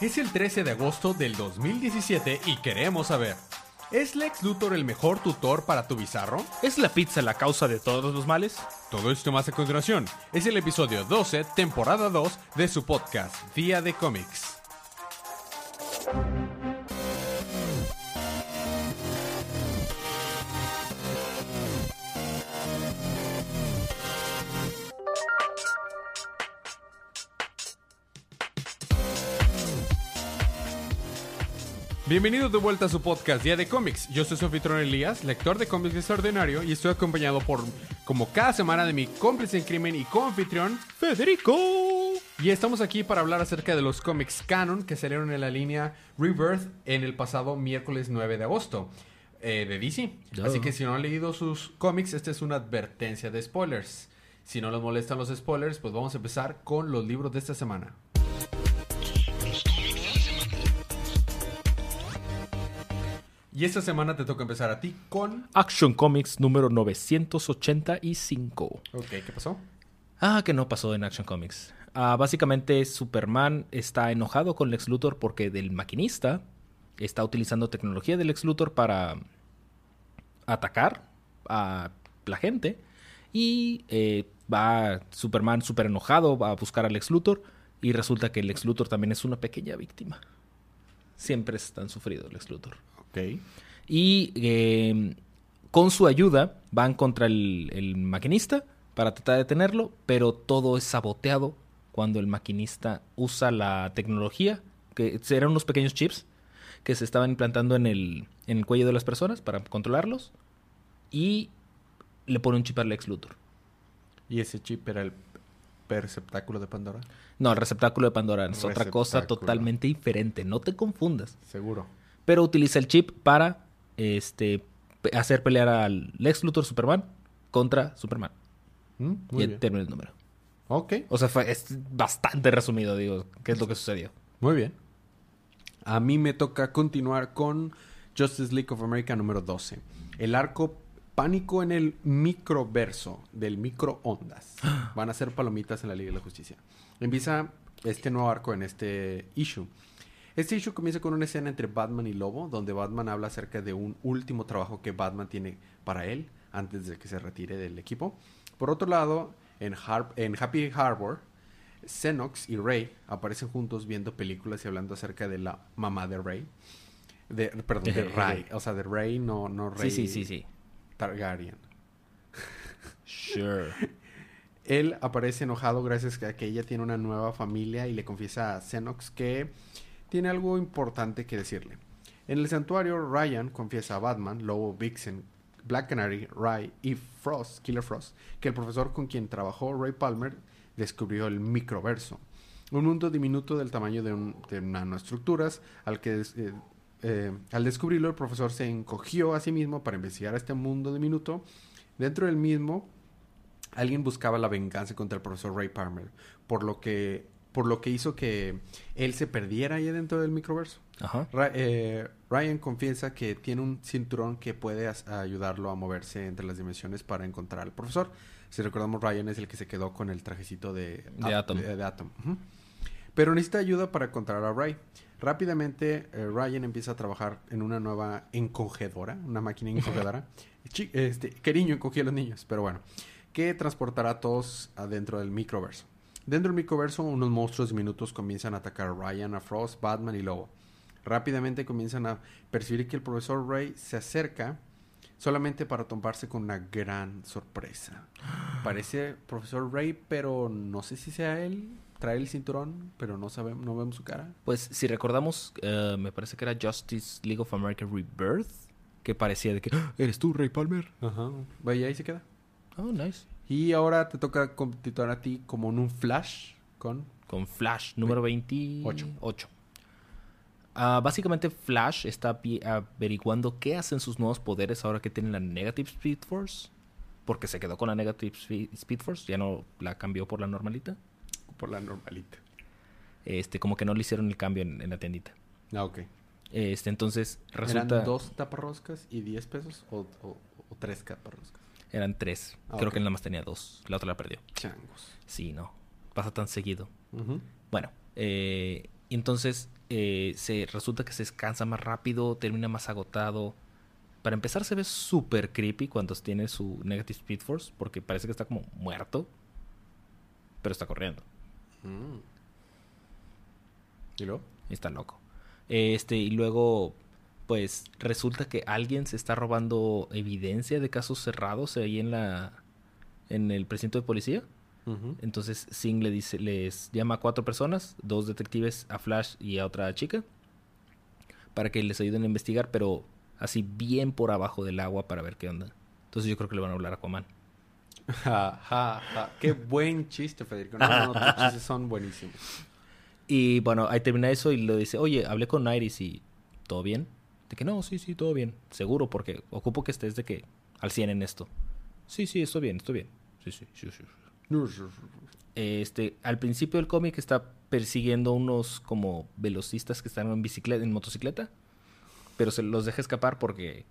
Es el 13 de agosto del 2017 y queremos saber, ¿es Lex Luthor el mejor tutor para tu bizarro? ¿Es la pizza la causa de todos los males? Todo esto más a continuación. Es el episodio 12, temporada 2 de su podcast, Día de Cómics. Bienvenidos de vuelta a su podcast Día de Cómics. Yo soy su anfitrión Elías, lector de cómics extraordinario, y estoy acompañado por, como cada semana, de mi cómplice en crimen y coanfitrión, Federico. Y estamos aquí para hablar acerca de los cómics canon que salieron en la línea Rebirth en el pasado miércoles 9 de agosto eh, de DC. Duh. Así que si no han leído sus cómics, esta es una advertencia de spoilers. Si no les molestan los spoilers, pues vamos a empezar con los libros de esta semana. Y esta semana te toca empezar a ti con... Action Comics número 985. Ok, ¿qué pasó? Ah, que no pasó en Action Comics. Ah, básicamente Superman está enojado con Lex Luthor porque del maquinista está utilizando tecnología del Lex Luthor para atacar a la gente. Y eh, va Superman súper enojado, va a buscar a Lex Luthor. Y resulta que Lex Luthor también es una pequeña víctima. Siempre es tan sufrido Lex Luthor. Ok. Y eh, con su ayuda van contra el, el maquinista para tratar de detenerlo, pero todo es saboteado cuando el maquinista usa la tecnología, que eran unos pequeños chips que se estaban implantando en el, en el cuello de las personas para controlarlos, y le pone un chip al Lex Luthor. ¿Y ese chip era el perceptáculo de Pandora? No, el receptáculo de Pandora es otra cosa Receptáculo. totalmente diferente, no te confundas. Seguro. Pero utiliza el chip para este, hacer pelear al Lex Luthor Superman contra Superman. Mm, y Muy bien. termina el número. Ok. O sea, fue, es bastante resumido, digo, qué es lo que sucedió. Muy bien. A mí me toca continuar con Justice League of America número 12. El arco pánico en el microverso del microondas. Van a ser palomitas en la Liga de la Justicia. Empieza este nuevo arco en este issue. Este issue comienza con una escena entre Batman y Lobo, donde Batman habla acerca de un último trabajo que Batman tiene para él antes de que se retire del equipo. Por otro lado, en, Har- en Happy Harbor, Xenox y Rey aparecen juntos viendo películas y hablando acerca de la mamá de Rey. De, perdón, de Rey. O sea, de Rey, no, no Rey. Sí, sí, sí, sí. Targaryen. Sure. Él aparece enojado gracias a que ella tiene una nueva familia y le confiesa a Xenox que tiene algo importante que decirle. En el santuario, Ryan confiesa a Batman, Lobo, Vixen, Black Canary, Ray y Frost, Killer Frost, que el profesor con quien trabajó Ray Palmer descubrió el microverso. Un mundo diminuto del tamaño de, nanoestructuras, al que eh, eh, al descubrirlo el profesor se encogió a sí mismo para investigar este mundo diminuto. Dentro del mismo, alguien buscaba la venganza contra el profesor Ray Palmer, por lo que, por lo que hizo que él se perdiera ahí dentro del microverso. Ajá. Ra- eh, Ryan confiesa que tiene un cinturón que puede ayudarlo a moverse entre las dimensiones para encontrar al profesor. Si recordamos, Ryan es el que se quedó con el trajecito de, De Atom. de- de Atom. Pero necesita ayuda para encontrar a Ray. Rápidamente, eh, Ryan empieza a trabajar en una nueva encogedora, una máquina encogedora. Este, niño encogía a los niños, pero bueno. Que transportará a todos adentro del microverso. Dentro del microverso, unos monstruos diminutos comienzan a atacar a Ryan, a Frost, Batman y Lobo. Rápidamente comienzan a percibir que el profesor Ray se acerca solamente para toparse con una gran sorpresa. Parece profesor Ray, pero no sé si sea él. Trae el cinturón, pero no sabemos, no vemos su cara. Pues si recordamos, eh, me parece que era Justice League of America Rebirth, que parecía de que "Ah, eres tú, Ray Palmer. Ajá. Vaya, ahí se queda. Oh, nice. Y ahora te toca titular a ti como en un flash con... Con Flash, número Ocho. 28. Ah, básicamente Flash está averiguando qué hacen sus nuevos poderes ahora que tienen la Negative Speed Force. Porque se quedó con la Negative Spe- Speed Force, ya no la cambió por la normalita. por la normalita. Este, como que no le hicieron el cambio en, en la tiendita. Ah, ok. Este, entonces resulta... ¿Eran dos taparroscas y 10 pesos o, o- o tres taparroscas? Eran tres. Ah, Creo que él nada más tenía dos. La otra la perdió. Changos. Sí, no. Pasa tan seguido. Bueno, eh, entonces eh, se resulta que se descansa más rápido, termina más agotado. Para empezar se ve súper creepy cuando tiene su Negative Speed Force, porque parece que está como muerto, pero está corriendo. Mm. ¿Y luego? Y está loco. Este, y luego, pues, resulta que alguien se está robando evidencia de casos cerrados ahí en la. en el precinto de policía. Entonces Singh le dice, les llama a cuatro personas, dos detectives, a Flash y a otra chica, para que les ayuden a investigar, pero así bien por abajo del agua para ver qué onda. Entonces yo creo que le van a hablar a Aquaman. Ja, ja, ja. Qué buen chiste, Federico. No, tus chistes son buenísimos. Y bueno, ahí termina eso y le dice, oye, hablé con Iris y ¿todo bien? De que no, sí, sí, todo bien. Seguro, porque ocupo que estés de que al 100 en esto. Sí, sí, estoy bien, estoy bien. Sí, sí, sí, sí. Este, al principio del cómic está persiguiendo unos como velocistas que están en bicicleta, en motocicleta, pero se los deja escapar porque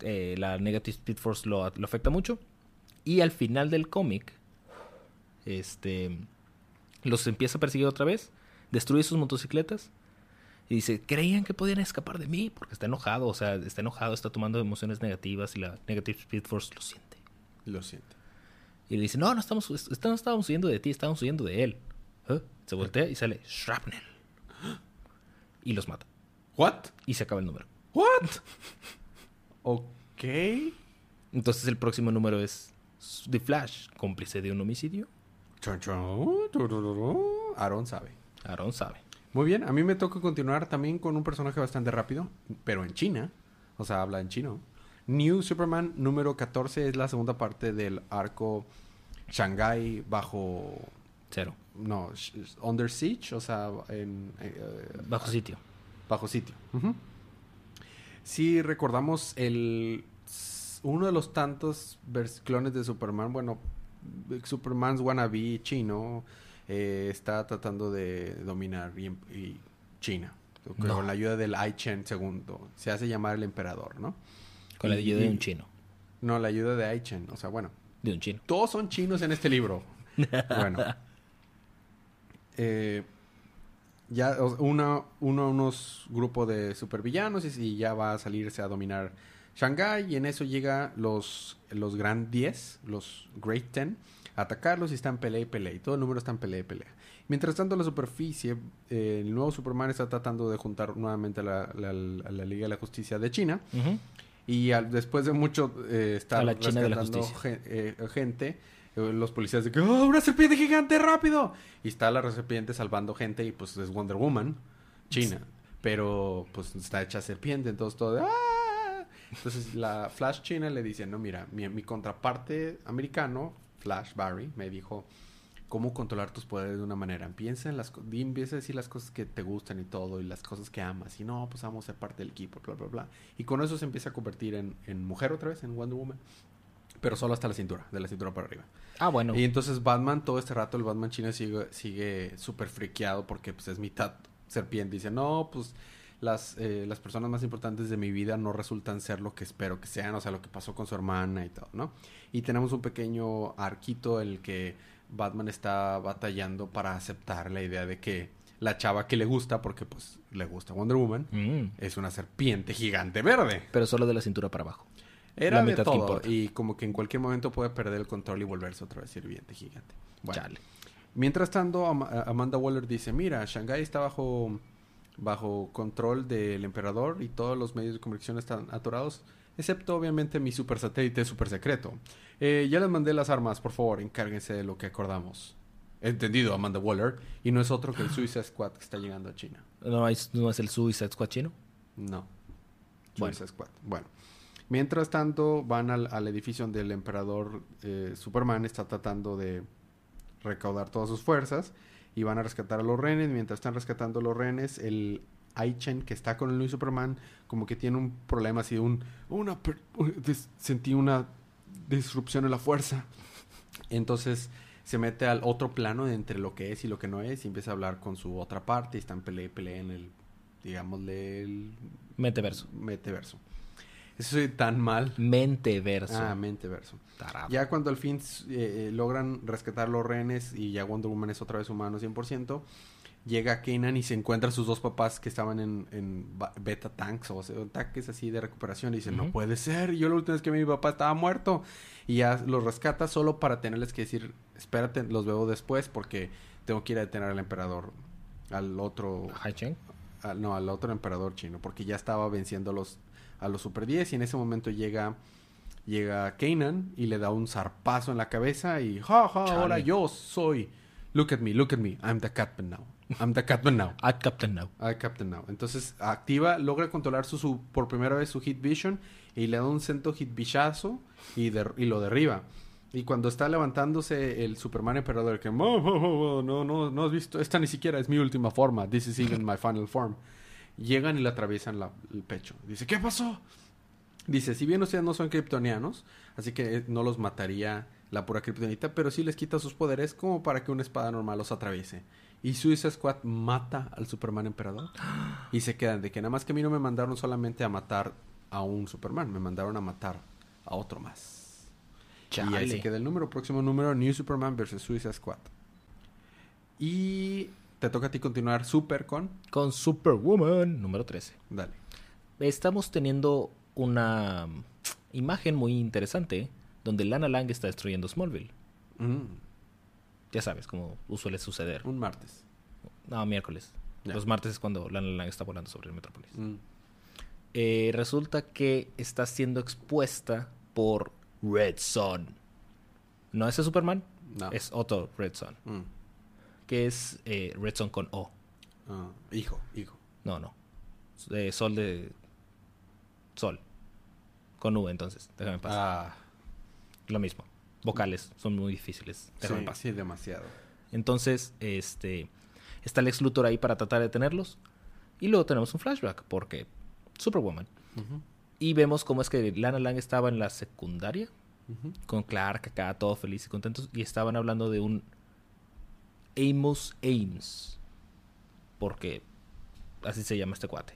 eh, la Negative Speed Force lo, lo afecta mucho. Y al final del cómic, este, los empieza a perseguir otra vez, destruye sus motocicletas y dice, creían que podían escapar de mí porque está enojado, o sea, está enojado, está tomando emociones negativas y la Negative Speed Force lo siente. Lo siento. Y le dice, no, no estamos, est- no estábamos huyendo de ti, estábamos huyendo de él. ¿Eh? Se voltea y sale Shrapnel. Y los mata. ¿What? Y se acaba el número. ¿What? ok. Entonces el próximo número es The Flash, cómplice de un homicidio. Chon, chon, tururú. Aaron sabe. Aaron sabe. Muy bien, a mí me toca continuar también con un personaje bastante rápido, pero en China. O sea, habla en chino. New Superman número 14 es la segunda parte del arco Shanghai bajo... Cero. No, Under Siege, o sea, en... eh, Bajo sitio. bajo sitio. Ujú. Si recordamos el uno de los tantos clones de Superman, bueno, Superman's wannabe chino eh, está tratando de dominar y, y China con No. la ayuda del Ai Chen II. Se hace llamar el emperador, ¿no? Con la Y- ayuda de un chino. No, la ayuda de Ai Chen, o sea, bueno, De un chino. todos son chinos en este libro. bueno. Eh, ya una, uno, unos grupos de supervillanos y, y ya va a salirse a dominar Shanghai y en eso llega los, los Grand 10, los Great Ten, atacarlos y están pelea y pelea y todo el número está en pelea y pelea. Mientras tanto en la superficie, eh, el nuevo Superman está tratando de juntar nuevamente a la, la- la Liga de la Justicia de China. Y al- después de mucho eh, estar la China rescatando gen- eh, gente, eh, los policías que ¡Oh, una serpiente gigante, rápido! Y está la serpiente salvando gente y pues es Wonder Woman, China. Pero pues está hecha serpiente, entonces todo de, ¡Ah! Entonces la Flash China le dice, no, mira, mi, mi contraparte americano, Flash Barry, me dijo cómo controlar tus poderes de una manera. Piensa en las empieza a decir las cosas que te gustan y todo, y las cosas que amas. Y no, pues vamos a ser parte del equipo, bla, bla, bla. Y con eso se empieza a convertir en, en mujer otra vez, en Wonder Woman. Pero solo hasta la cintura, de la cintura para arriba. Ah, bueno. Y entonces Batman, todo este rato, el Batman chino sigue sigue súper friqueado porque pues es mitad serpiente. Dice, no, pues las, eh, las personas más importantes de mi vida no resultan ser lo que espero que sean, o sea, lo que pasó con su hermana y todo, ¿no? Y tenemos un pequeño arquito en el que Batman está batallando para aceptar la idea de que la chava que le gusta, porque pues le gusta Wonder Woman, Mm. es una serpiente gigante verde. Pero solo de la cintura para abajo. Era La de mitad que todo, importa. y como que en cualquier momento puede perder el control y volverse otra vez sirviente gigante. Bueno, Chale. Mientras tanto, Am- Amanda Waller dice, mira, Shanghai está bajo, bajo control del emperador y todos los medios de comunicación están atorados, excepto obviamente mi super satélite super secreto. Eh, ya les mandé las armas, por favor, encárguense de lo que acordamos. Entendido, Amanda Waller. Y no es otro que el Suicide Squad que está llegando a China. ¿No es, no es el Suicide Squad chino? No. Bueno. Suicide Squad. Bueno. Mientras tanto, van al, al edificio donde el emperador eh, Superman está tratando de recaudar todas sus fuerzas y van a rescatar a los rehenes. Mientras están rescatando a los rehenes, el Aichen que está con el nuevo Superman como que tiene un problema así, un, una, sentí una disrupción en la fuerza. Entonces se mete al otro plano de entre lo que es y lo que no es y empieza a hablar con su otra parte y están pelea y pelea en el, digámosle, el Menteverso. Meteverso. Eso soy tan mal. Menteverso. Ah, Menteverso. Tarado. Ya cuando al fin eh, eh, logran rescatar los rehenes y ya Wonder Woman es otra vez humano 100%, llega Kanan y se encuentra a sus dos papás que estaban en, en beta tanks o sea, tanques así de recuperación y dice, no Ujú. puede ser, yo la última vez que mi papá estaba muerto y ya los rescata solo para tenerles que decir, espérate, los veo después porque tengo que ir a detener al emperador, al otro, Hai Cheng. al- no, al otro emperador chino porque ya estaba venciendo los, a los Super 10 y en ese momento llega... Llega Kanan y le da un zarpazo en la cabeza y ja, ja, ahora yo soy. Look at me, look at me. I'm the captain now. I'm the captain now. At Captain Now. Ah, Captain Now. Entonces activa, logra controlar su, su- por primera vez su Hit Vision y le da un centro Hit Vichazo y, lo derriba. Y cuando está levantándose el Superman Emperador, que "Mo, mo, mo, mo, no, no, no has visto, esta ni siquiera es mi última forma. This is even my final form. Llegan y le atraviesan la- el pecho. Dice, ¿qué pasó? Dice, si bien ustedes no son kryptonianos, así que eh, no los mataría la pura kryptonita, pero sí les quita sus poderes como para que una espada normal los atraviese. Y Suicide Squad mata al Superman Emperador. Y se quedan de que nada más que a mí no me mandaron solamente a matar a un Superman, me mandaron a matar a otro más. Y ahí se queda el número, próximo número, New Superman vs. Suicide Squad. Y te toca a ti continuar super con... Con Superwoman, número 13. Dale. Estamos teniendo una mm, imagen muy interesante donde Lana Lang está destruyendo Smallville. Mm, Ya sabes, como suele suceder. un martes. No, miércoles. Ya. Los martes es cuando Lana Lang está volando sobre el Metrópolis. Mm. Eh, resulta que está siendo expuesta por Red Son. No ese Superman, No. es otro Red Son. Mm. Que es eh, Red Son con O. Ah, hijo, hijo. No, no. Eh, sol de. Sol. Con V, entonces. Déjame pasar. Ah, Lo mismo. Vocales son muy difíciles. Déjame sí, pasar. sí, demasiado. Entonces, este. Está Lex Luthor ahí para tratar de detenerlos. Y luego tenemos un flashback, porque. Superwoman. Y vemos cómo es que Lana Lang estaba en la secundaria. Con Clark acá, todo feliz y contentos. Y estaban hablando de un. Amos Ames. Porque. Así se llama este cuate.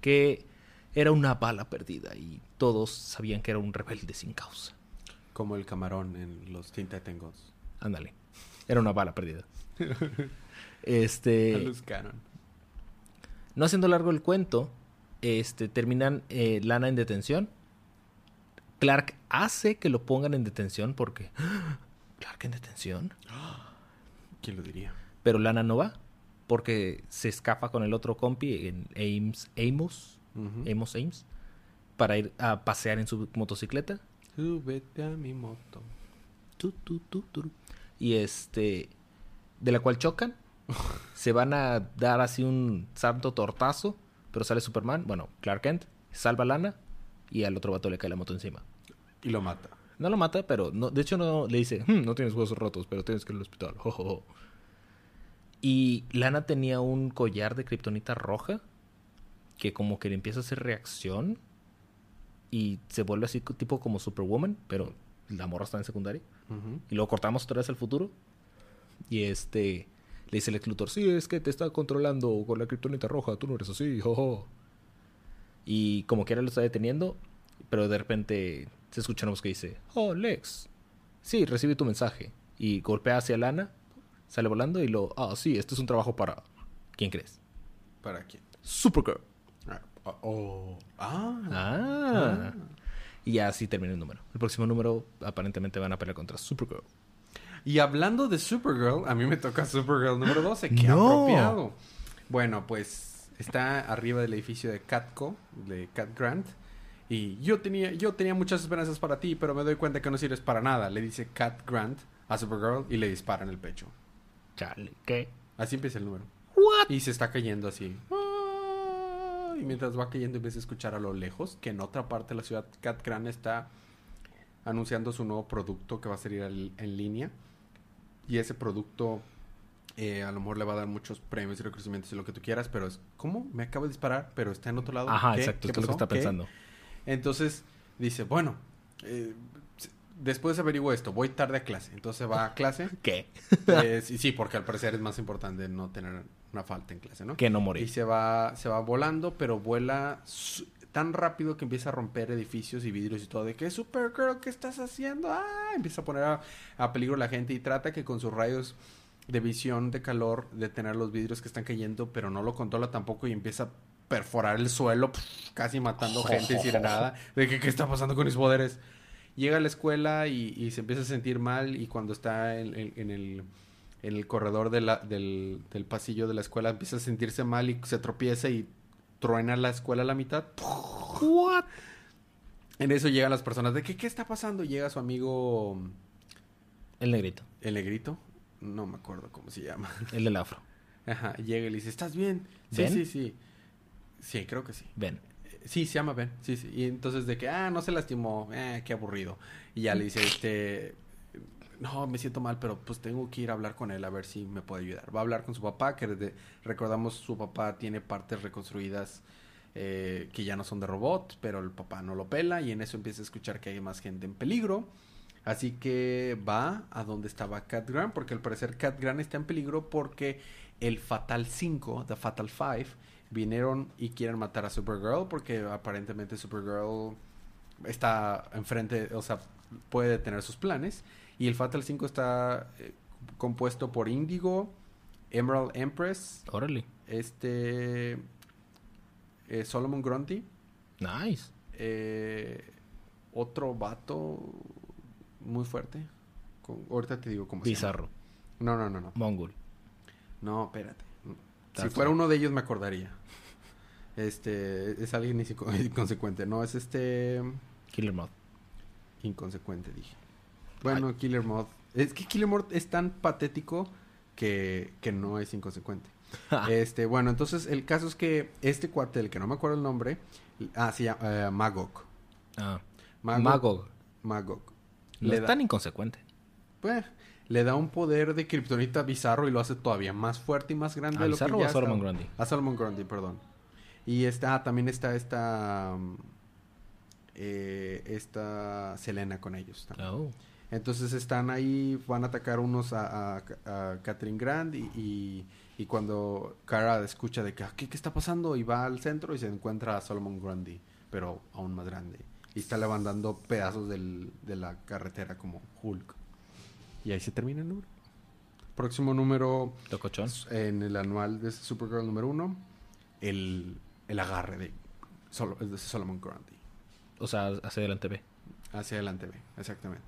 Que era una bala perdida. Y todos sabían que era un rebelde sin causa. Como el camarón en los Gods. Ándale. Era una bala perdida. Este. No haciendo largo el cuento, este, terminan eh, Lana en detención. Clark hace que lo pongan en detención porque. ¡Ah! ¿Clark en detención? ¿Quién lo diría? Pero Lana no va. Porque se escapa con el otro compi en Ames, Amos. Amos Ames, para ir a pasear en su motocicleta. Súbete a mi moto. Tu, tu, tu. Y este, de la cual chocan. se van a dar así un santo tortazo. Pero sale Superman, bueno, Clark Kent, salva a Lana y al otro vato le cae la moto encima. Y lo mata. No lo mata, pero no, de hecho no le dice, "Hmm, no tienes huesos rotos, pero tienes que ir al hospital. Jo, jo, jo". Y Lana tenía un collar de kriptonita roja que como que le empieza a hacer reacción y se vuelve así tipo como Superwoman, pero la morra está en secundaria. Y luego cortamos otra vez al futuro. Y este le dice el ex Luthor, sí, es que te está controlando con la kriptonita roja, tú no eres así, jojo. Y como quiera lo está deteniendo, pero de repente se escucha una voz que dice, oh, Lex, sí, recibí tu mensaje. Y golpea hacia Lana, sale volando y lo, ah, sí, este es un trabajo para... ¿Quién crees? ¿Para quién? Supergirl. Ah, oh, oh. Ah. Ah. Y así termina el número. El próximo número aparentemente van a pelear contra Supergirl. Y hablando de Supergirl, a mí me toca Supergirl número 12. Qué No. apropiado. Bueno, pues está arriba del edificio de Catco, de Cat Grant. Y yo tenía, yo tenía muchas esperanzas para ti, pero me doy cuenta que no sirves para nada. Le dice Cat Grant a Supergirl y le dispara en el pecho. Chale, ¿qué? Así empieza el número. What? Y se está cayendo así. Ah, Y mientras va cayendo empieza a escuchar a lo lejos que en otra parte de la ciudad Cat Grant está anunciando su nuevo producto que va a salir al- en línea. Y ese producto eh, a lo mejor le va a dar muchos premios y reconocimientos y lo que tú quieras, pero es, ¿cómo? Me acaba de disparar, pero está en otro lado. Ajá, ¿Qué? exacto, ¿Qué es lo que está ¿Qué?". Entonces dice, bueno, eh, después averiguo esto, voy tarde a clase. Entonces va a clase. ¿Qué? Eh, sí, sí, porque al parecer es más importante no tener una falta en clase, ¿no? Que no Y morir. se va, se va volando, pero vuela tan rápido que empieza a romper edificios y vidrios y todo. De que Supergirl, ¿qué estás haciendo? Ah, empieza a poner a, a peligro a la gente y trata que con sus rayos de visión de calor, de tener los vidrios que están cayendo, pero no lo controla tampoco y empieza a perforar el suelo, casi matando gente sin nada. De que, ¿qué está pasando con mis poderes? Llega a la escuela y, y se empieza a sentir mal y cuando está en, en- en el, en el corredor de la- del, del pasillo de la escuela empieza a sentirse mal y se tropieza y truena la escuela a la mitad. What? En eso llegan las personas de que, ¿qué está pasando? Llega su amigo El negrito. el negrito, no me acuerdo cómo se llama. El del afro. Ajá, llega y le dice, ¿estás bien? Sí, sí. Sí, creo que sí. Ven. Eh, Sí, se llama Ben. Sí, sí. Y entonces de que, ah, no se lastimó. Eh, qué aburrido. Y ya le dice, este, no, me siento mal, pero pues tengo que ir a hablar con él a ver si me puede ayudar. Va a hablar con su papá, que desde- recordamos su papá tiene partes reconstruidas eh, que ya no son de robot, pero el papá no lo pela y en eso empieza a escuchar que hay más gente en peligro. Así que va a donde estaba Cat Grant, porque al parecer Cat Grant está en peligro porque el Fatal 5, The Fatal 5, vinieron y quieren matar a Supergirl porque aparentemente Supergirl está enfrente, o sea, puede detener sus planes. Y el Fatal 5 está eh, compuesto por Indigo, Emerald Empress, Órale. este eh, Solomon Grundy, Nice. eh, otro vato muy fuerte. Con- ahorita te digo cómo se llama. Bizarro. No, no, no, no. Mongol. No, espérate. Si fuera uno de ellos me acordaría. Este, es alguien inconsecuente. No, es este Killer Moth. inconsecuente, dije. Bueno, Killer Mod. Es que Killer Mod es tan patético que, que no es inconsecuente. este, bueno, entonces el caso es que este cuate, el que no me acuerdo el nombre, ah, se llama eh, Magog. Ah. Magog. Magog. Magog. No Le es da- tan inconsecuente. Pues, le da un poder de kriptonita bizarro y lo hace todavía más fuerte y más grande ¿A de lo o a Solomon. Grundy? A Solomon Grundy, perdón. Y está, también está esta, mm, eh, esta Selena con ellos. también. Oh. Entonces están ahí, van a atacar unos a, a, a Catherine Grant y, y, y cuando Kara escucha de que "Ah, ¿qué, qué está pasando y va al centro y se encuentra a Solomon Grundy, pero aún más grande. Y está levantando pedazos del, de la carretera como Hulk. Y ahí se termina el número. Próximo número Locochón. en el anual de Supergirl número uno, el, el agarre de, Sol- de Solomon Grundy. O sea, hacia adelante ve. Hacia adelante, ve, exactamente.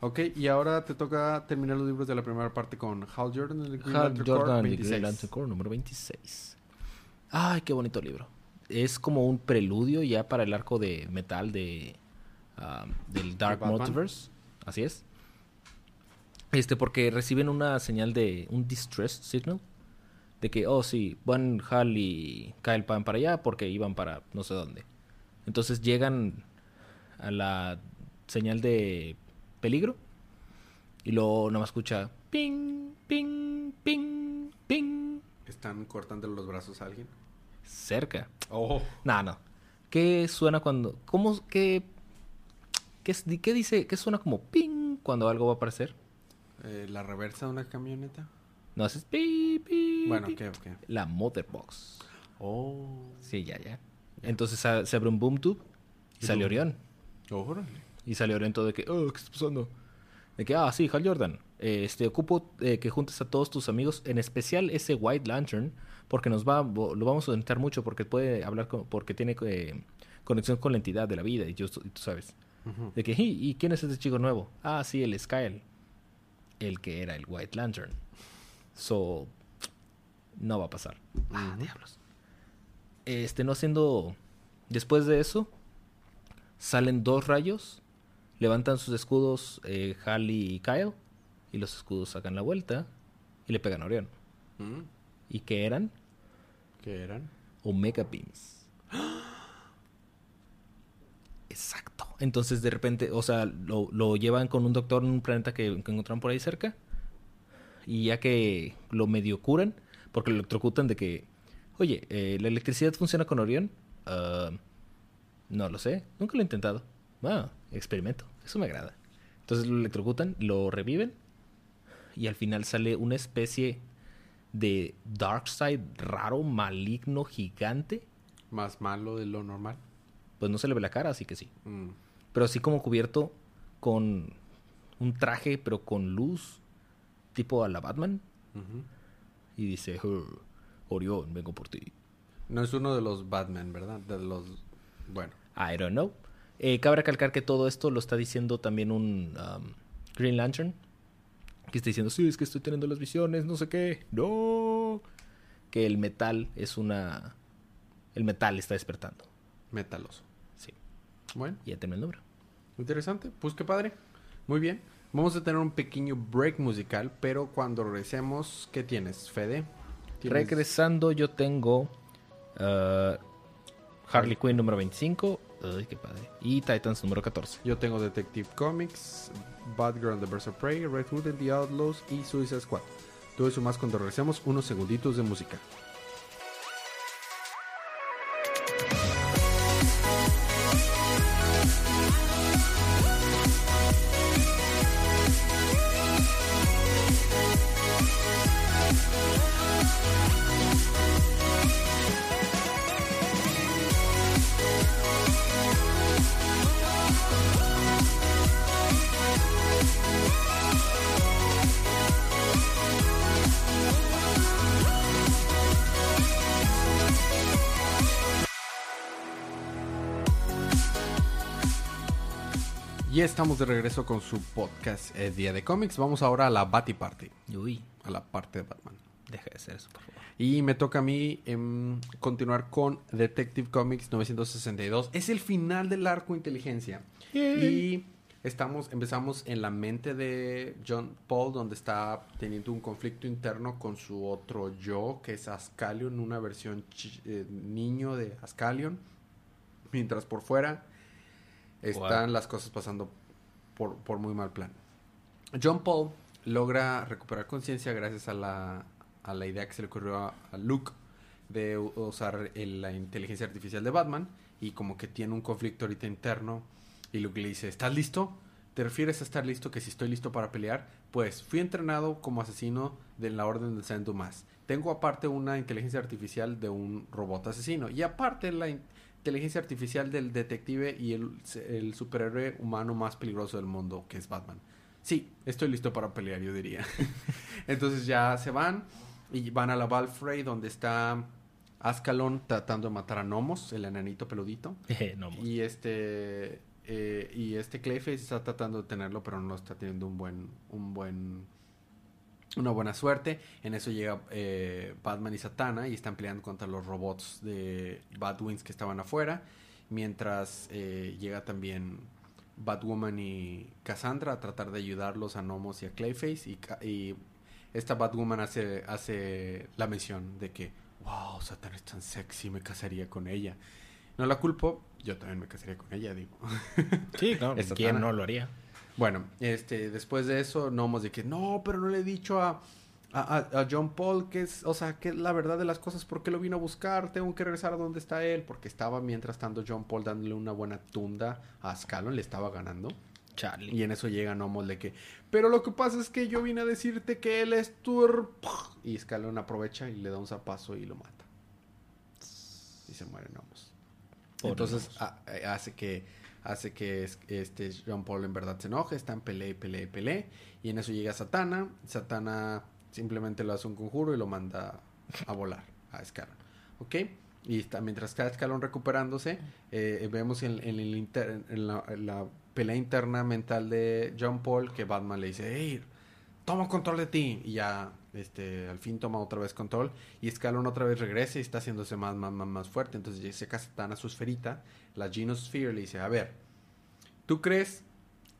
Ok, y ahora te toca terminar los libros de la primera parte con Hal Jordan, el Green Hal Lantern Corps, Jordan y 26. Green Lantern Corps número 26. Ay, qué bonito libro. Es como un preludio ya para el arco de metal de ah, del Dark. Multiverse. Así es. Este, porque reciben una señal de un distress signal. De que, oh, sí, van Hal y Kyle van para allá porque iban para no sé dónde. Entonces llegan a la señal de peligro. Y luego nada más escucha ping, ping, ping, ping. ¿Están cortando los brazos a alguien? Cerca. Oh. No, no. ¿Qué suena cuando... ¿Cómo? ¿Qué... ¿Qué, qué dice? ¿Qué suena como ping cuando algo va a aparecer? Eh, ¿La reversa de una camioneta? No, haces pi, pi, Bueno. ¿qué? qué? La Mother Box. Oh. Sí, ya, ya. Entonces sa- se abre un boom tube y sale. Orión. Y sale Orión todo de que, oh, ¿qué está pasando? De que, ah, sí, Hal Jordan. eh, este, ocupo eh, que juntes a todos tus amigos, en especial ese White Lantern, porque nos va, lo vamos a necesitar mucho, porque puede hablar, con, porque tiene eh, conexión con la entidad de la vida, y, yo, y tú sabes. De que, ¿y, y quién es este chico nuevo? Ah, sí, el Skyle. El que era el White Lantern. So, no va a pasar. Ah, diablos. Este, no haciendo... Después de eso, salen dos rayos, levantan sus escudos eh, Hal y Kyle, y los escudos sacan la vuelta y le pegan a Orión. Mm. ¿Y qué eran? ¿Qué eran? Omega Beams. Exacto. Entonces de repente, o sea, lo, lo llevan con un doctor en un planeta que, que encontraron por ahí cerca. Y ya que lo medio curan, porque lo electrocutan de que, oye, eh, ¿la electricidad funciona con Orión? Ah, no lo sé, nunca lo he intentado. Ah, experimento, eso me agrada. Entonces lo electrocutan, lo reviven y al final sale una especie de Darkseid raro, maligno, gigante. ¿Más malo de lo normal? Pues no se le ve la cara, así que sí. Mm. Pero así como cubierto con un traje, pero con luz, tipo a la Batman. Y dice, "Oh, Orión, vengo por ti. No es uno de los Batman, ¿verdad? De los... Bueno. I don't know. Eh, cabe recalcar que todo esto lo está diciendo también un um, Green Lantern. Que está diciendo, sí, es que estoy teniendo las visiones, no sé qué. No. Que el metal es una... El metal está despertando. Metaloso. Sí. Bueno, Y ya terminé el número. Interesante. Pues qué padre. Muy bien. Vamos a tener un pequeño break musical, pero cuando regresemos, ¿qué tienes, Fede? ¿Tienes- Regresando yo tengo uh, Harley Quinn número 25. Ay, qué padre. Y Titans número 14. Yo tengo Detective Comics, Batgirl and the Birds of Prey, Red Hood and the Outlaws y Suicide Squad. Todo eso más cuando regresemos unos segunditos de música. Estamos de regreso con su podcast eh, Día de Cómics. Vamos ahora a la Batty Party, Uy, a la parte de Batman. deja de hacer eso, por favor. Y me toca a mí em, continuar con Detective Comics 962. Es el final del arco inteligencia. Y estamos, empezamos en la mente de John Paul, donde está teniendo un conflicto interno con su otro yo, que es Ascalion, una versión eh, niño de Ascalion. Mientras por fuera están Wow. las cosas pasando por, muy mal plan. John Paul logra recuperar conciencia gracias a la, a la idea que se le ocurrió a, Luke de usar el- la inteligencia artificial de Batman y como que tiene un conflicto ahorita interno y Luke le dice, ¿estás listo? ¿Te refieres a estar listo que si estoy listo para pelear? Pues fui entrenado como asesino de la Orden del Saint Dumas. Tengo aparte una inteligencia artificial de un robot asesino y aparte la inteligencia artificial del detective y el, el superhéroe humano más peligroso del mundo, que es Batman. Sí, estoy listo para pelear, yo diría. Entonces ya se van y van a la Valfrey donde está Ascalon tratando de matar a Nomos, el enanito peludito. Mo- Y este eh, y este Clayface está tratando de tenerlo, pero no está teniendo un buen un buen una buena suerte. En eso llega eh, Batman y Satana y están peleando contra los robots de Batwings que estaban afuera, mientras eh, llega también Batwoman y Cassandra a tratar de ayudarlos a Nomos y a Clayface y, y esta Batwoman hace hace la mención de que wow, Satana es tan sexy, me casaría con ella. No la culpo, yo también me casaría con ella, digo. Sí, claro. ¿Quién no lo haría? Bueno, este, después de eso, Nomos de que no, pero no le he dicho a, a, John Paul que es, o sea, que es la verdad de las cosas, ¿por qué lo vino a buscar? Tengo que regresar a donde está él, porque estaba mientras tanto John Paul dándole una buena tunda a Scallon, le estaba ganando. Charlie. Y en eso llega Nomos de que, pero lo que pasa es que yo vine a decirte que él es tu... her-". Y Scallon aprovecha y le da un zapazo y lo mata. Y se muere Nomos. Entonces a- eh, hace que hace que es- este John Paul en verdad se enoje, está en pelea, y pelea, y pelea, y en eso llega Satana, Satana simplemente lo hace un conjuro y lo manda a volar a Escalon, ¿ok? Y mientras está Escalon recuperándose, eh, vemos en la, en la pelea interna mental de John Paul que Batman le dice, hey, toma control de ti. Y ya, este, al fin toma otra vez control. Y Scalon otra vez regresa y está haciéndose más, más, más, más fuerte. Entonces ya saca Satana su esferita, la Genosphere, le dice, a ver, tú crees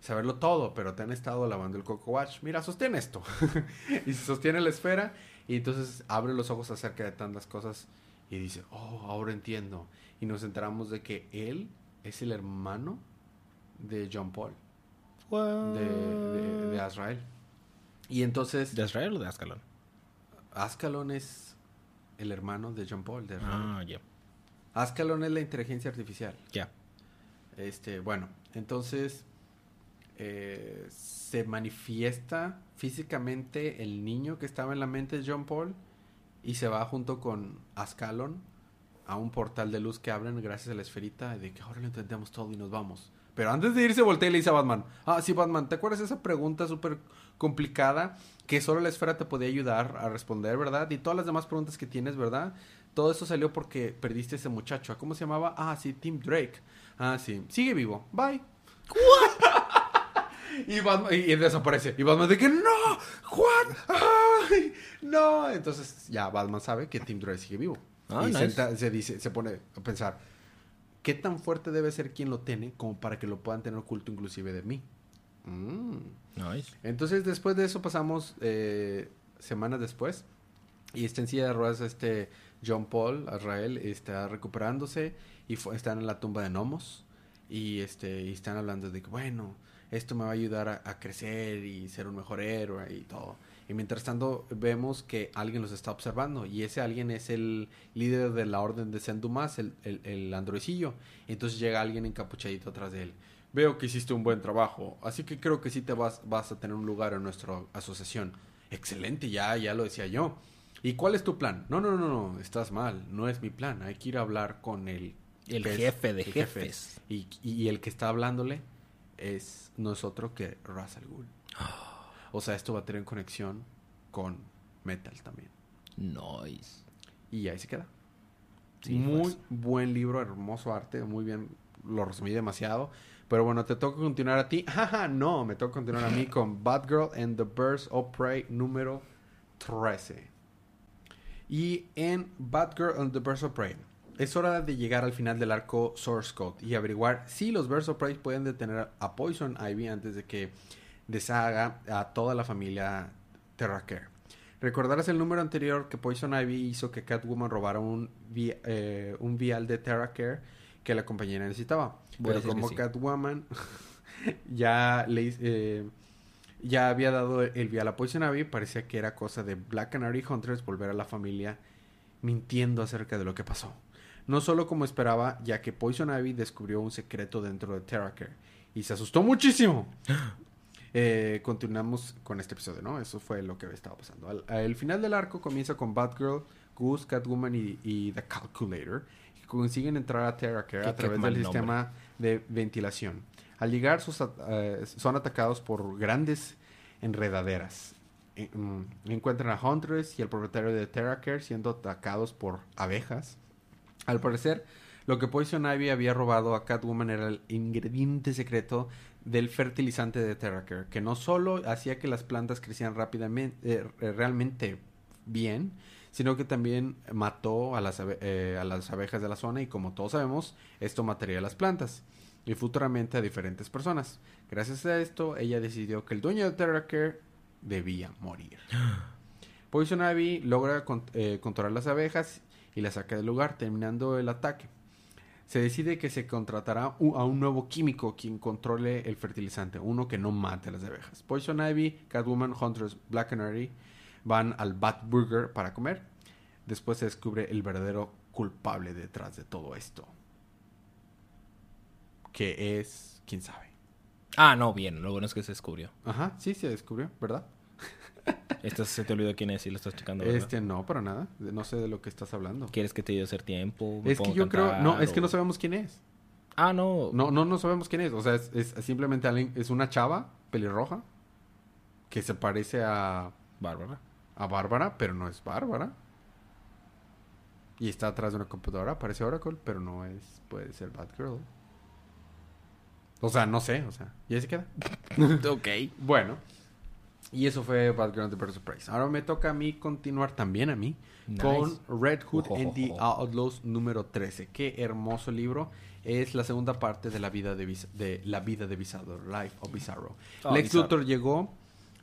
saberlo todo, pero te han estado lavando el Coco Watch. Mira, sostén esto. y se sostiene la esfera y entonces abre los ojos acerca de tantas cosas y dice, oh, ahora entiendo. Y nos enteramos de que él es el hermano de John Paul, de, de, de Azrael. Y entonces... ¿De Israel o de Ascalon? Ascalon es el hermano de John Paul. De. Ah, ya. Ascalon es la inteligencia artificial. Ya. Este, bueno, entonces eh, se manifiesta físicamente el niño que estaba en la mente de John Paul y se va junto con Ascalon a un portal de luz que abren gracias a la esferita de que ahora lo entendemos todo y nos vamos. Pero antes de irse voltea y le dice a Batman, ah, sí, Batman, ¿te acuerdas de esa pregunta súper complicada que solo la esfera te podía ayudar a responder, ¿verdad? Y todas las demás preguntas que tienes, ¿verdad? Todo eso salió porque perdiste a ese muchacho. ¿Cómo se llamaba? Ah, sí, Tim Drake. Ah, sí. Sigue vivo. Bye. y, Batman, y, desaparece. Y Batman de que no, Juan, ay, no. Entonces ya Batman sabe que Tim Drake sigue vivo. Ah, y nice. se, se dice, se pone a pensar, ¿qué tan fuerte debe ser quien lo tiene como para que lo puedan tener oculto inclusive de mí? Mm. Entonces, después de eso pasamos eh, semanas después. Y está en silla de ruedas este John Paul, Israel, está recuperándose y están en la tumba de gnomos. Y, este, y están hablando de que, bueno, esto me va a ayudar a, crecer y ser un mejor héroe y todo. Y mientras tanto vemos que alguien los está observando. Y ese alguien es el líder de la orden de Saint Dumas, el, el, el androidcillo. Y entonces llega alguien encapuchadito atrás de él. Veo que hiciste un buen trabajo, así que creo que sí te vas, vas a tener un lugar en nuestra asociación. Excelente, ya, ya lo decía yo. ¿Y cuál es tu plan? No, no, no, no, estás mal, no es mi plan. Hay que ir a hablar con el, El jefe de el jefe. jefes. Y, y el que está hablándole es no es otro que Ra's al Ghul. O sea, esto va a tener conexión con Metal también. Nice. Y ahí se queda. Sí, muy pues. buen libro, hermoso arte, muy bien, lo resumí demasiado. Pero bueno, te toca continuar a ti. Jaja, no, me toca continuar a mí con Batgirl and the Birds of Prey número 13. Y en Batgirl and the Birds of Prey, es hora de llegar al final del arco Source Code y averiguar si los Birds of Prey pueden detener a Poison Ivy antes de que deshaga a toda la familia Terracare. Recordarás el número anterior que Poison Ivy hizo que Catwoman robara un, eh, un vial de Terracare que la compañera necesitaba. Voy Pero como sí. Catwoman ya le eh, ya había dado el vial a Poison Ivy, parecía que era cosa de Black Canary Hunters volver a la familia mintiendo acerca de lo que pasó. No solo como esperaba, ya que Poison Ivy descubrió un secreto dentro de Terracare y se asustó muchísimo. Eh, continuamos con este episodio, ¿no? Eso fue lo que estaba pasando. Al, al final del arco comienza con Batgirl, Goose, Catwoman y, y The Calculator, consiguen entrar a Terracare a través del nombre. sistema de ventilación. Al llegar, sus eh, son atacados por grandes enredaderas. Eh, mm, encuentran a Huntress y el propietario de Terracare siendo atacados por abejas. Al parecer, lo que Poison Ivy había robado a Catwoman era el ingrediente secreto del fertilizante de Terracare, que no solo hacía que las plantas crecieran rápidamente, eh, realmente bien, sino que también mató a las, eh, a las abejas de la zona y como todos sabemos, esto mataría a las plantas y futuramente a diferentes personas. Gracias a esto, ella decidió que el dueño de Terracare debía morir. Poison Ivy logra con- eh, controlar las abejas y las saca del lugar, terminando el ataque. Se decide que se contratará a un nuevo químico quien controle el fertilizante, uno que no mate a las abejas. Poison Ivy, Catwoman, Hunters, Black Canary van al Bat Burger para comer. Después se descubre el verdadero culpable detrás de todo esto. Que es, quién sabe. Ah, no, bien. Lo bueno es que se descubrió. Ajá, sí se descubrió, ¿verdad? Esto se te olvidó quién es y lo estás checando. ¿verdad? Este no, para nada. No sé de lo que estás hablando. ¿Quieres que te a hacer tiempo? ¿Me Es que yo creo, no, es que no sabemos quién es. Ah, no. No, no, no sabemos quién es. O sea, es, es simplemente alguien, es una chava pelirroja que se parece a, Bárbara. A Bárbara, pero no es Bárbara. Y está atrás de una computadora, parece Oracle, pero no es, puede ser Batgirl. O sea, no sé, o sea, ya se queda. ok. Bueno, y eso fue Batgirl and the Birds of Prey. Ahora me toca a mí continuar también a mí Nice. con Red Hood and the Outlaws número 13. Qué hermoso libro. Es la segunda parte de la vida de, de la vida de Bizarro, Life of Bizarro. Ah, Lex Bizarro. Luthor llegó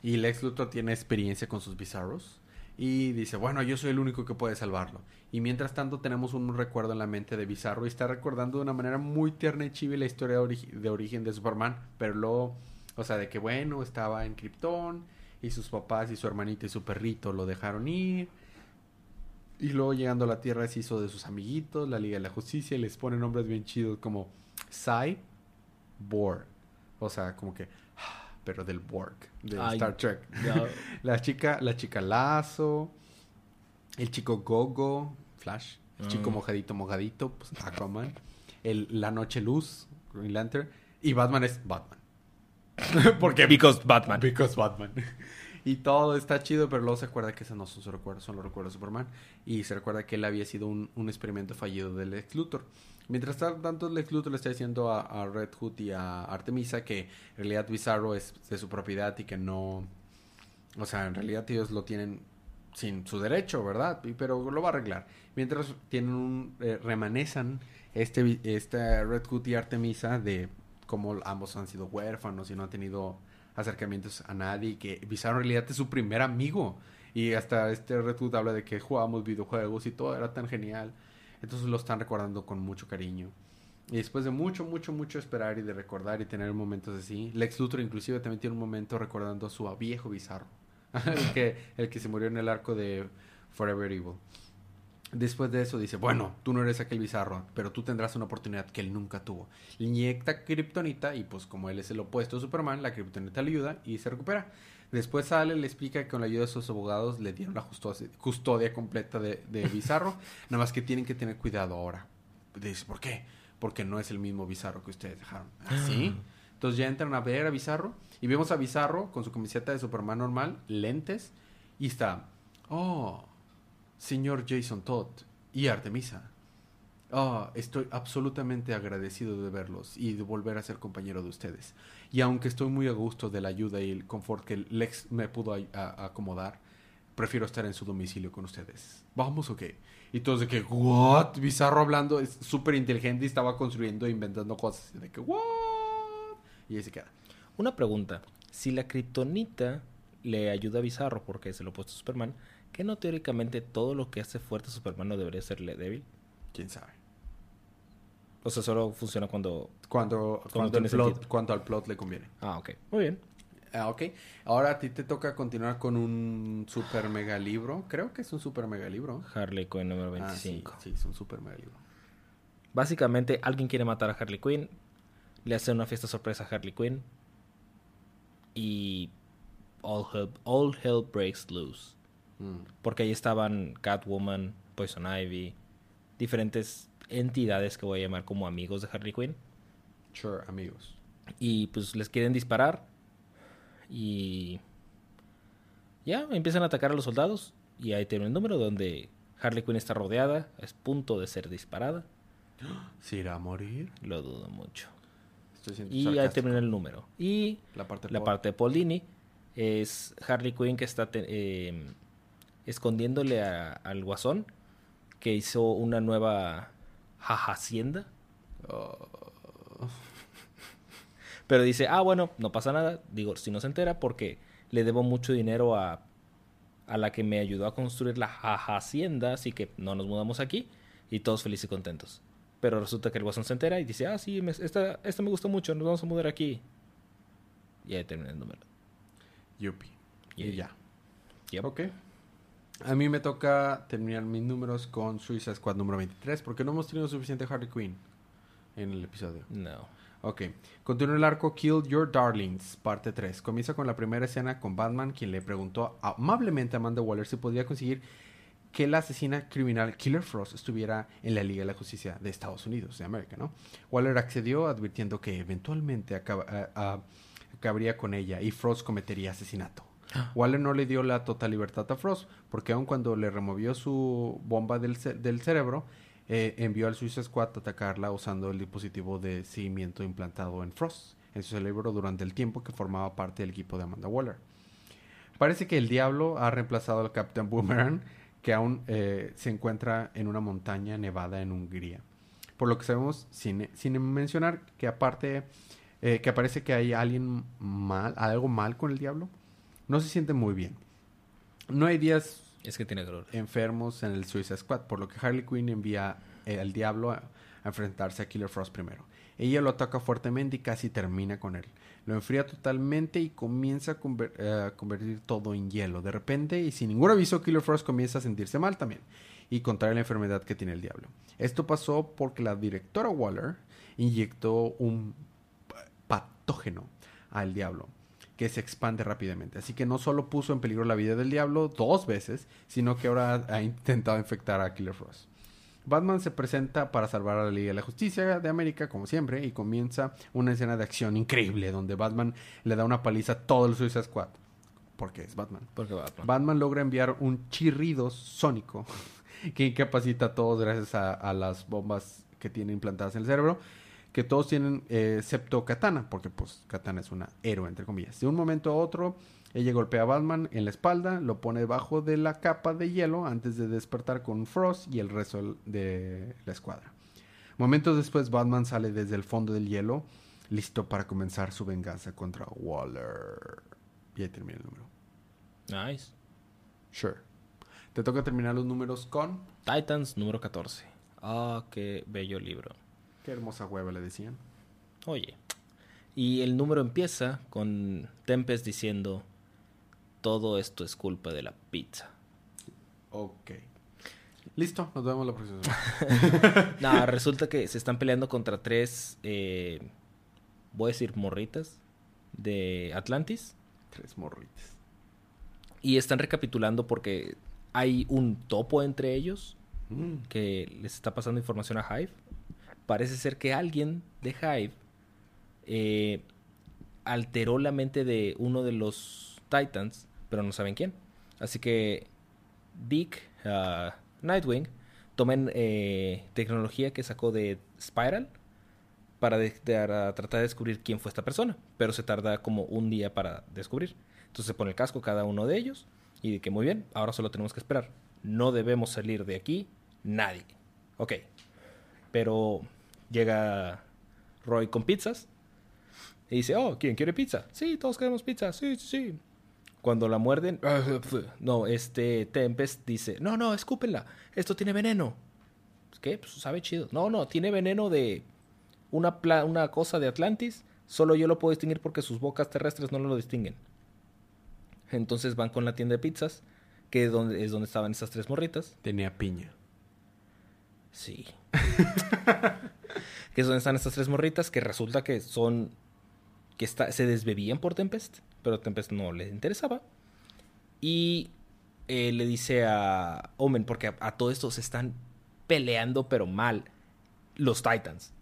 y Lex Luthor tiene experiencia con sus Bizarros y dice, bueno, yo soy el único que puede salvarlo. Y mientras tanto tenemos un recuerdo en la mente de Bizarro y está recordando de una manera muy tierna y chiva la historia de, de origen de Superman, pero luego, o sea, de que bueno, estaba en Krypton y sus papás y su hermanita y su perrito lo dejaron ir. Y luego llegando a la Tierra se hizo de sus amiguitos, la Liga de la Justicia, y les pone nombres bien chidos como Cy Borg. O sea, como que, pero del Borg, de Ay, Star Trek. La chica, la chica Lazo, el chico Gogo, Flash, el chico Ah. mojadito, mojadito, pues Aquaman, el, la noche luz, Green Lantern, y Batman es Batman. Porque Because Batman. Because Batman. Y todo está chido, pero luego se acuerda que esos no son sus recuerdos, son los recuerdos de Superman. Y se recuerda que él había sido un, un experimento fallido del Lex Luthor. Mientras tanto, Lex Luthor le está diciendo a, Red Hood y a Artemisa que en realidad Bizarro es de su propiedad y que no... O sea, en realidad ellos lo tienen sin su derecho, ¿verdad? Pero lo va a arreglar. Mientras tienen un... eh, remanezan este, este Red Hood y Artemisa de cómo ambos han sido huérfanos y no han tenido acercamientos a nadie que Bizarro en realidad es su primer amigo. Y hasta este Red Hood habla de que jugábamos videojuegos y todo era tan genial. Entonces lo están recordando con mucho cariño. Y después de mucho, mucho, mucho esperar y de recordar y tener momentos así, Lex Luthor inclusive también tiene un momento recordando a su viejo Bizarro. el, que, el que se murió en el arco de Forever Evil. Después de eso dice, bueno, tú no eres aquel bizarro, pero tú tendrás una oportunidad que él nunca tuvo. Le inyecta kriptonita y pues como él es el opuesto de Superman, la kriptonita le ayuda y se recupera. Después sale, le explica que con la ayuda de sus abogados le dieron la custodia, custodia completa de, de Bizarro, nada más que tienen que tener cuidado ahora. Dice, ¿por qué? Porque no es el mismo Bizarro que ustedes dejaron. ¿Así? Entonces ya entran a ver a Bizarro y vemos a Bizarro con su camiseta de Superman normal, lentes y está, oh, señor Jason Todd y Artemisa. Ah, estoy absolutamente agradecido de verlos y de volver a ser compañero de ustedes. Y aunque estoy muy a gusto de la ayuda y el confort que Lex me pudo a- a- acomodar, prefiero estar en su domicilio con ustedes. ¿Vamos o qué? Y todos de que, ¿what? Bizarro hablando, es súper inteligente y estaba construyendo e inventando cosas. Y de que, ¿what? Y ahí se queda. Una pregunta. Si la kriptonita le ayuda a Bizarro porque es el opuesto a Superman, ¿que no teóricamente todo lo que hace fuerte a Superman no debería serle débil? ¿Quién sabe? O sea, solo funciona cuando... Cuando, cuando, el plot, cuando al plot le conviene. Ah, ok. Muy bien. Ah, ok. Ahora a ti te toca continuar con un super mega libro. Creo que es un super mega libro. Harley Quinn número Ah, sí, 25. sí, es un super mega libro. Básicamente, alguien quiere matar a Harley Quinn, le hace una fiesta sorpresa a Harley Quinn y all hell, all hell breaks loose. Mm. Porque ahí estaban Catwoman, Poison Ivy, diferentes entidades que voy a llamar como amigos de Harley Quinn. Sure, amigos. Y pues les quieren disparar. Y ya empiezan a atacar a los soldados. Y ahí tiene el número donde Harley Quinn está rodeada, es punto de ser disparada. ¿Se irá a morir? Lo dudo mucho. Estoy Y ahí sarcástico. termina el número. Y La parte, la parte de Paul Dini es Harley Quinn que está eh, escondiéndole a- al guasón que hizo una nueva hacienda. Oh, Pero dice, ah, bueno, no pasa nada. Digo, si no se entera, porque le debo mucho dinero a, a la que me ayudó a construir la hacienda, así que no nos mudamos aquí. Y todos felices y contentos. Pero resulta que el guasón se entera y dice, ah, sí, me- esta, esta me gustó mucho, nos vamos a mudar aquí. Y ahí termina el número. yupi. Y Y- ya. Yep. Ok. A mí me toca terminar mis números con Suicide Squad número 23 porque no hemos tenido suficiente Harley Quinn en el episodio. No. Ok. Continúa el arco Kill Your Darlings, parte 3. Comienza con la primera escena con Batman, quien le preguntó amablemente a Amanda Waller si podía conseguir que la asesina criminal Killer Frost estuviera en la Liga de la Justicia de Estados Unidos, de América, ¿no? Waller accedió advirtiendo que eventualmente acaba- a- a- acabaría con ella y Frost cometería asesinato. Waller no le dio la total libertad a Frost, porque aun cuando le removió su bomba del, del cerebro, eh, envió al Suicide Squad a atacarla usando el dispositivo de seguimiento implantado en Frost, en su cerebro durante el tiempo que formaba parte del equipo de Amanda Waller. Parece que el diablo ha reemplazado al Captain Boomerang, que aún eh, se encuentra en una montaña nevada en Hungría. Por lo que sabemos, sin, sin mencionar que aparte, eh, que parece que hay alguien mal, algo mal con el diablo, no se siente muy bien. No hay días Es que tiene color. enfermos en el Suicide Squad, por lo que Harley Quinn envía eh, al diablo a, a enfrentarse a Killer Frost primero. Ella lo ataca fuertemente y casi termina con él. Lo enfría totalmente y comienza a conver- eh, a convertir todo en hielo. De repente, y sin ningún aviso, Killer Frost comienza a sentirse mal también y contrae la enfermedad que tiene el diablo. Esto pasó porque la directora Waller inyectó un patógeno al diablo que se expande rápidamente. Así que no solo puso en peligro la vida del diablo dos veces, sino que ahora ha intentado infectar a Killer Frost. Batman se presenta para salvar a la Liga de la Justicia de América, como siempre, y comienza una escena de acción increíble donde Batman le da una paliza a todo el Suicide Squad. Porque es Batman. Porque Batman. Batman logra enviar un chirrido sónico que incapacita a todos gracias a, a las bombas que tiene implantadas en el cerebro. Que todos tienen, eh, excepto Katana, porque pues Katana es una héroe, entre comillas. De un momento a otro, ella golpea a Batman en la espalda, lo pone debajo de la capa de hielo antes de despertar con Frost y el resto de la escuadra. Momentos después, Batman sale desde el fondo del hielo, listo para comenzar su venganza contra Waller. Y ahí termina el número. Nice. Sure. Te toca terminar los números con. Titans número 14. Ah, qué bello libro. Qué hermosa hueva le decían. Oye. Y el número empieza con Tempest diciendo: Todo esto es culpa de la pizza. Ok. Listo, nos vemos la próxima semana. no, resulta que se están peleando contra tres, eh, voy a decir morritas, de Atlantis. Tres morritas. Y están recapitulando porque hay un topo entre ellos Mm. que les está pasando información a Hive. Parece ser que alguien de Hive eh, alteró la mente de uno de los Titans, pero no saben quién. Así que Dick, ah, Nightwing, tomen eh, tecnología que sacó de Spiral para tratar de descubrir quién fue esta persona, pero se tarda como un día para descubrir. Entonces se pone el casco cada uno de ellos y de que muy bien, ahora solo tenemos que esperar. No debemos salir de aquí nadie. Ok. Pero llega Roy con pizzas y dice, oh, ¿quién quiere pizza? Sí, todos queremos pizza, sí, sí, sí. Cuando la muerden, no, este Tempest dice, no, no, escúpenla, esto tiene veneno. ¿Qué? Pues sabe chido. No, no, tiene veneno de una, pla- una cosa de Atlantis. Solo yo lo puedo distinguir porque sus bocas terrestres no lo distinguen. Entonces van con la tienda de pizzas, que es donde, es donde estaban esas tres morritas. Tenía piña. Sí. que es donde están estas tres morritas que resulta que son que se desbebían por Tempest, pero Tempest no les interesaba. Y eh, le dice a Omen, porque a, a todo esto se están peleando, pero mal, los Titans.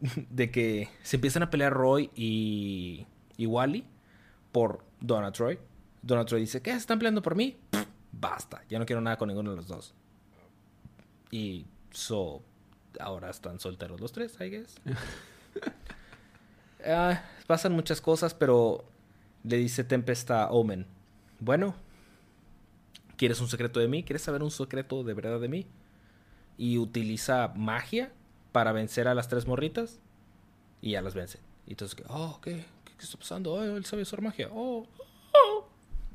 De que se empiezan a pelear Roy y, y Wally por Donna Troy. Donna Troy dice, ¿qué? ¿Se están peleando por mí? Basta, ya no quiero nada con ninguno de los dos. Y so, ahora están solteros los tres, I guess. Ah, pasan muchas cosas, pero le dice Tempest a Omen. Bueno, ¿quieres un secreto de mí? ¿Quieres saber un secreto de verdad de mí? Y utiliza magia para vencer a las tres morritas y ya las vence. Y entonces, oh, ¿qué? ¿Qué, qué está pasando? Oh, él sabe usar magia. Oh,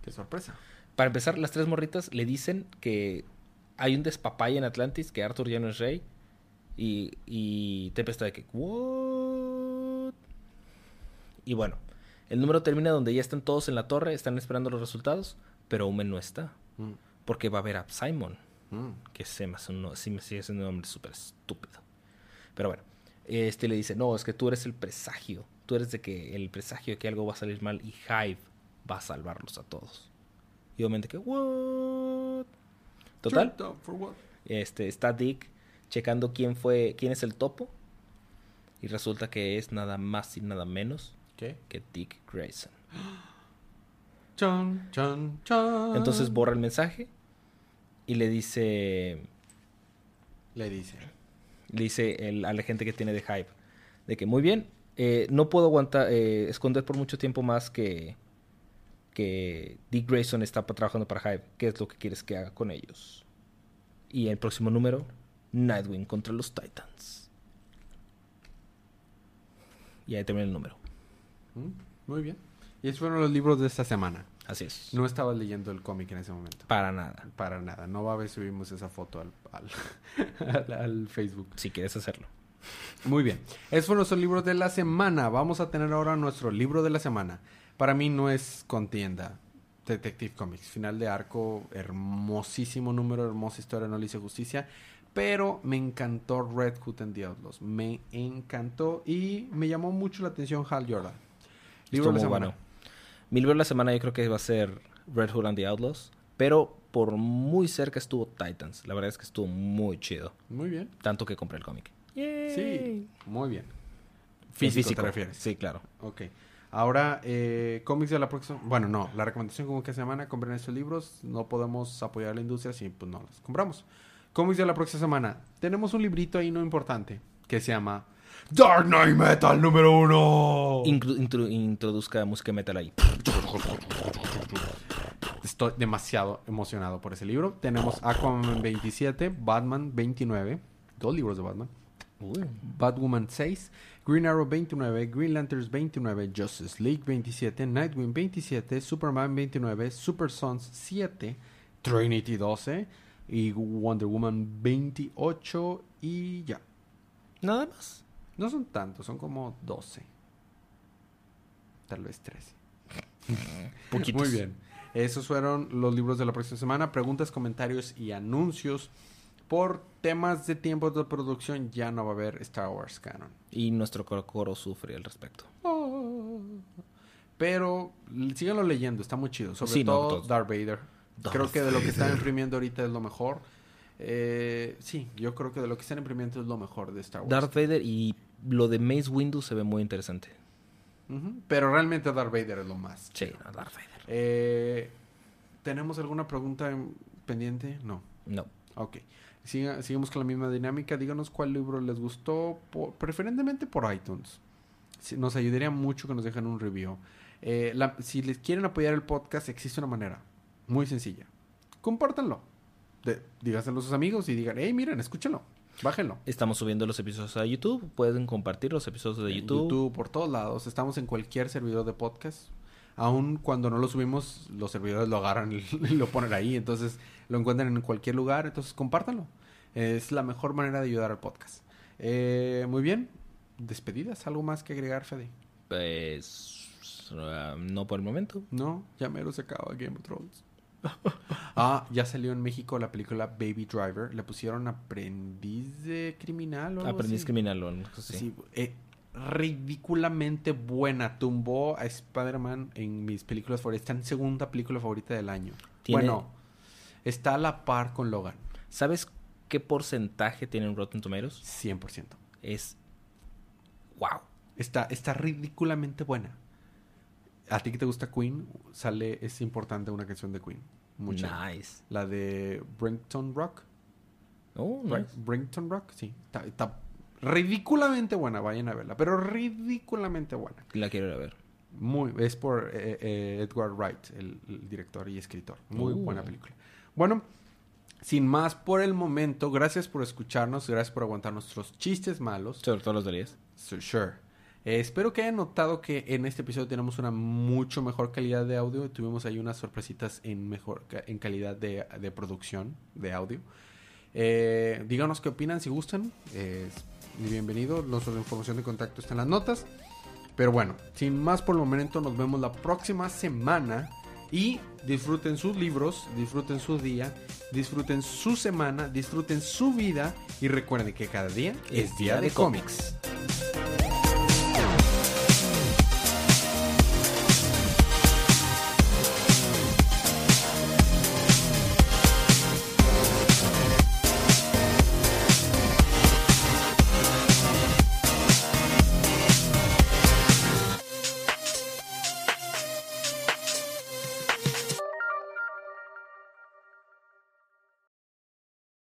Qué sorpresa. para empezar, las tres morritas le dicen que hay un despapalle en Atlantis, que Arthur ya no es rey. Y, y Tempest está de que, ¿what? Y bueno, el número termina donde ya están todos en la torre, están esperando los resultados, pero Omen no está. Mm, Porque va a ver a Simon, mm. que se me, sigue siendo un nombre súper estúpido. Pero bueno, este le dice, no, es que tú eres el presagio. Tú eres de que el presagio de que algo va a salir mal y Hive va a salvarlos a todos. Y obviamente que, ¿what? Total, este, está Dick checando quién fue, quién es el topo. Y resulta que es nada más y nada menos ¿Qué? que Dick Grayson. Chan, chan, chan. Entonces borra el mensaje y le dice, Le dice. le dice el, a la gente que tiene de Hive, de que muy bien, eh, no puedo aguantar, eh, esconder por mucho tiempo más que, que Dick Grayson está trabajando para Hive. ¿Qué es lo que quieres que haga con ellos? Y el próximo número, Nightwing contra los Titans. Y ahí termina el número. Mm, Muy bien. Y esos fueron los libros de esta semana. Así es. No estaba leyendo el cómic en ese momento. Para nada. Para nada. No va a ver si subimos esa foto al, al, al- al Facebook. Si quieres hacerlo. Muy bien. Esos fueron los libros de la semana. Vamos a tener ahora nuestro libro de la semana. Para mí no es contienda. Detective Comics. Final de arco. Hermosísimo número. Hermosa historia. No le hice justicia. Pero me encantó Red Hood and the Outlaws. Me encantó. Y me llamó mucho la atención Hal Jordan. Estuvo muy bueno. Mi libro de la semana yo creo que va a ser Red Hood and the Outlaws. Pero por muy cerca estuvo Titans. La verdad es que estuvo muy chido. Muy bien. Tanto que compré el cómic. Sí, muy bien. Físico, Físico, te refieres. Sí, claro. Ok. Ahora, eh, cómics de la próxima... Bueno, no. La recomendación como que semana, compren estos libros. No podemos apoyar a la industria si pues no los compramos. Cómics de la próxima semana. Tenemos un librito ahí no importante que se llama Dark Knight Metal número uno. Inclu- intro- introduzca música metal ahí. Estoy demasiado emocionado por ese libro. Tenemos Aquaman 27, Batman 29, dos libros de Batman. Batwoman 6, Green Arrow 29, Green Lanterns 29, Justice League 27, Nightwing 27, Superman 29, Super Sons 7, Trinity 12 y Wonder Woman 28 y ya. Nada más. No son tantos, son como 12. Tal vez 13. Poquitos. Muy bien. Esos fueron los libros de la próxima semana. Preguntas, comentarios y anuncios. Por temas de tiempos de producción ya no va a haber Star Wars Canon. Y nuestro coro, coro sufre al respecto. Pero l- síganlo leyendo, está muy chido. Sobre Sí, todo. Darth Vader. Creo que de lo que están imprimiendo ahorita es lo mejor. Eh, sí, yo creo que de lo que están imprimiendo es lo mejor de Star Wars. Darth Vader y lo de Mace Windu se ve muy interesante. Pero realmente Darth Vader es lo más. Sí, no, Darth Vader. Eh, ¿Tenemos alguna pregunta en- pendiente? No. No. Ok. Siga- sigamos con la misma dinámica. Díganos cuál libro les gustó, por- preferentemente por iTunes. Sí, nos ayudaría mucho que nos dejen un review. Eh, la- si les quieren apoyar el podcast, existe una manera muy sencilla. Compártanlo. De, dígaselo a sus amigos y digan, hey, miren, escúchenlo. Bájenlo. Estamos subiendo los episodios a YouTube. Pueden compartir los episodios de En YouTube. por todos lados. Estamos en cualquier servidor de podcast. Aún cuando no lo subimos, los servidores lo agarran y lo ponen ahí. Entonces lo encuentran en cualquier lugar. Entonces compártanlo. Es la mejor manera de ayudar al podcast. Eh, muy bien. Despedidas. ¿Algo más que agregar, Fede? Pues. no por el momento. No, ya mero se acaba Game of Thrones. ah, ya salió en México la película Baby Driver. Le pusieron aprendiz de criminal o algo Aprendiz así. criminal o algo así. Sí, eh, ridículamente buena. Tumbó a Spider-Man en mis películas favoritas. Está en segunda película favorita del año. Tiene- Bueno, está a la par con Logan. ¿Sabes qué porcentaje tiene en Rotten Tomatoes? 100%. Es. ¡Wow! Está, está ridículamente buena. A ti que te gusta Queen, sale, es importante una canción de Queen. Mucho. Nice. La de Brinkton Rock. Oh, nice. Brinkton Rock, sí. Está, está ridículamente buena, vayan a verla. Pero ridículamente buena. La quiero ir a ver. Muy, es por eh, eh, Edward Wright, el, el director y escritor. Muy Uh. buena película. Bueno, sin más por el momento, gracias por escucharnos, gracias por aguantar nuestros chistes malos. Sobre todo los de. So- Sure. Eh, espero que hayan notado que en este episodio tenemos una mucho mejor calidad de audio. Tuvimos ahí unas sorpresitas en mejor en calidad de, producción de audio. Eh, díganos qué opinan, si gustan. Eh, bienvenido. Nuestra información de contacto está en las notas. Pero bueno, sin más por el momento, nos vemos la próxima semana. Y disfruten sus libros, disfruten su día, disfruten su semana, disfruten su vida. Y recuerden que cada día es día de cómics.